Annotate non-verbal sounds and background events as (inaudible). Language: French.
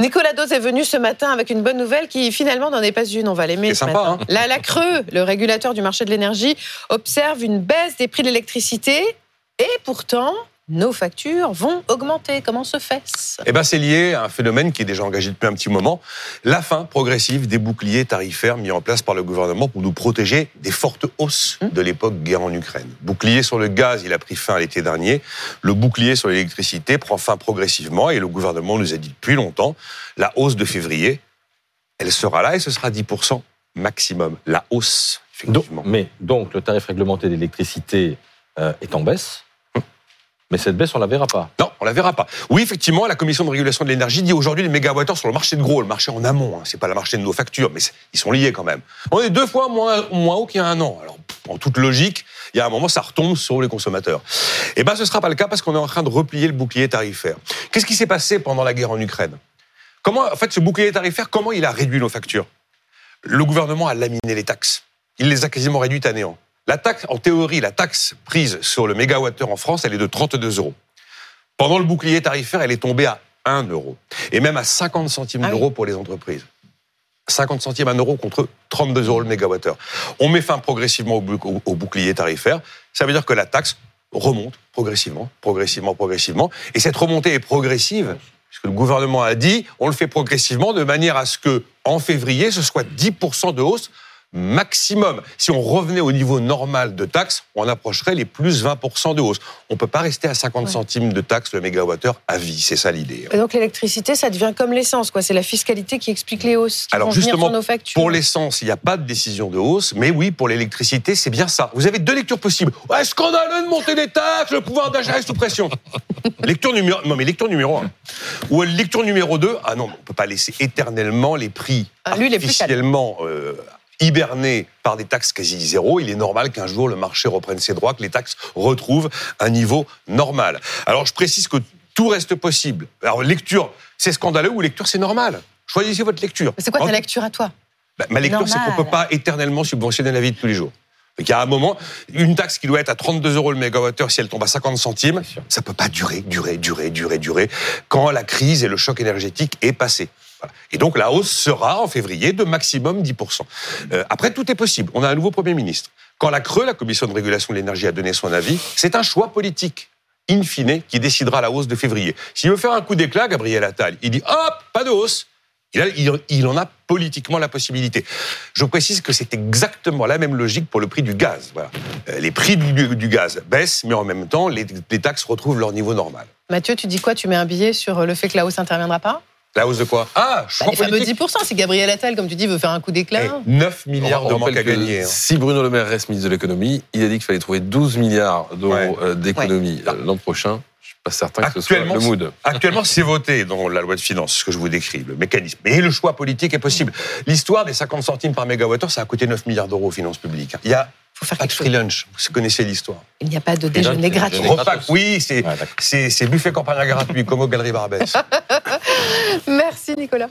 Nicolas Dose est venu ce matin avec une bonne nouvelle qui finalement n'en est pas une, on va l'aimer. C'est sympa, hein Là, la Creux, le régulateur du marché de l'énergie, observe une baisse des prix de l'électricité et pourtant, nos factures vont augmenter. Comment se fait-ce? Eh ben, c'est lié à un phénomène qui est déjà engagé depuis un petit moment, la fin progressive des boucliers tarifaires mis en place par le gouvernement pour nous protéger des fortes hausses Hum. de l'époque guerre en Ukraine. Bouclier sur le gaz, il a pris fin l'été dernier. Le bouclier sur l'électricité prend fin progressivement et le gouvernement nous a dit depuis longtemps, la hausse de février, elle sera là et ce sera 10% maximum. La hausse, Donc, effectivement. mais donc le tarif réglementé d'électricité euh, est en baisse, mais cette baisse on la verra pas. Non, on la verra pas. Oui, effectivement, la commission de régulation de l'énergie dit aujourd'hui les mégawattheures sur le marché de gros, le marché en amont. Hein, c'est pas le marché de nos factures, mais ils sont liés quand même. On est deux fois moins, moins haut qu'il y a un an. Alors, en toute logique, il y a un moment, ça retombe sur les consommateurs. Eh ben, ce sera pas le cas parce qu'on est en train de replier le bouclier tarifaire. Qu'est-ce qui s'est passé pendant la guerre en Ukraine? Comment, en fait, ce bouclier tarifaire, comment il a réduit nos factures? Le gouvernement a laminé les taxes. Il les a quasiment réduites à néant. La taxe, en théorie, la taxe prise sur le mégawattheure en France, elle est de 32 euros. Pendant le bouclier tarifaire, elle est tombée à 1 euro. Et même à 50 centimes Ah oui. d'euros pour les entreprises. 50 centimes, 1 euro contre 32 euros le mégawattheure. On met fin progressivement au bouclier tarifaire. Ça veut dire que la taxe remonte progressivement, progressivement, progressivement. Et cette remontée est progressive, puisque le gouvernement a dit, on le fait progressivement de manière à ce que, en février, ce soit 10% de hausse maximum. Si on revenait au niveau normal de taxes, on approcherait les plus 20% de hausse. On ne peut pas rester à 50 Ouais. centimes de taxes le mégawattheure à vie. C'est ça l'idée. Et donc l'électricité, ça devient comme l'essence, quoi. C'est la fiscalité qui explique les hausses qui Alors vont justement, sur nos factures. Pour l'essence, il n'y a pas de décision de hausse, mais oui, pour l'électricité, c'est bien ça. Vous avez deux lectures possibles. Ouais, scandaleux de monter les taxes, le pouvoir d'achat est sous pression. (laughs) lecture numéro, non mais lecture numéro un. Ou lecture numéro deux, ah non, on peut pas laisser éternellement les prix Ah, lui, artificiellement euh, hibernés par des taxes quasi zéro. Il est normal qu'un jour le marché reprenne ses droits, que les taxes retrouvent un niveau normal. Alors je précise que tout reste possible. Alors lecture, c'est scandaleux ou lecture, c'est normal. Choisissez votre lecture. Mais C'est quoi ta lecture à toi? Bah, ma lecture, c'est qu'on ne peut pas éternellement subventionner la vie de tous les jours. Il y a un moment, une taxe qui doit être à 32 euros le mégawattheure, si elle tombe à 50 centimes, ça peut pas durer, durer, durer, durer, durer, quand la crise et le choc énergétique est passé. Et donc la hausse sera en février de maximum 10%. Euh, après, tout est possible. On a un nouveau Premier ministre. Quand la CRE, la Commission de régulation de l'énergie, a donné son avis, c'est un choix politique in fine, qui décidera la hausse de février. S'il veut faire un coup d'éclat, Gabriel Attal, il dit hop, pas de hausse. Il, en a politiquement la possibilité. Je précise que c'est exactement la même logique pour le prix du gaz. Euh, Les prix du, du gaz baissent, mais en même temps, les, les taxes retrouvent leur niveau normal. Mathieu, tu dis quoi? Tu mets un billet sur le fait que la hausse n'interviendra pas? La hausse de quoi? Ah, Bah, choix Les fameux politique. 10%, si Gabriel Attal, comme tu dis, veut faire un coup d'éclat. Eh, 9 milliards On de manque à gagner. hein. Si Bruno Le Maire reste ministre de l'économie, il a dit qu'il fallait trouver 12 milliards d'euros Ouais. euh, d'économie euh, l'an prochain. Je suis pas certain que ce soit le mood. Actuellement, c'est voté dans la loi de finances, ce que je vous décris, le mécanisme. Et le choix politique est possible. L'histoire des 50 centimes par mégawattheure, ça a coûté 9 milliards d'euros aux finances publiques. Il y a faut faire pas de quelque chose. free lunch. Vous connaissez l'histoire. Il n'y a pas de déjeuner c'est gratuit. Repas, oui, c'est Ouais, c'est- c'est buffet campagne gratuit, comme au Galerie Barbès. (laughs) Merci Nicolas.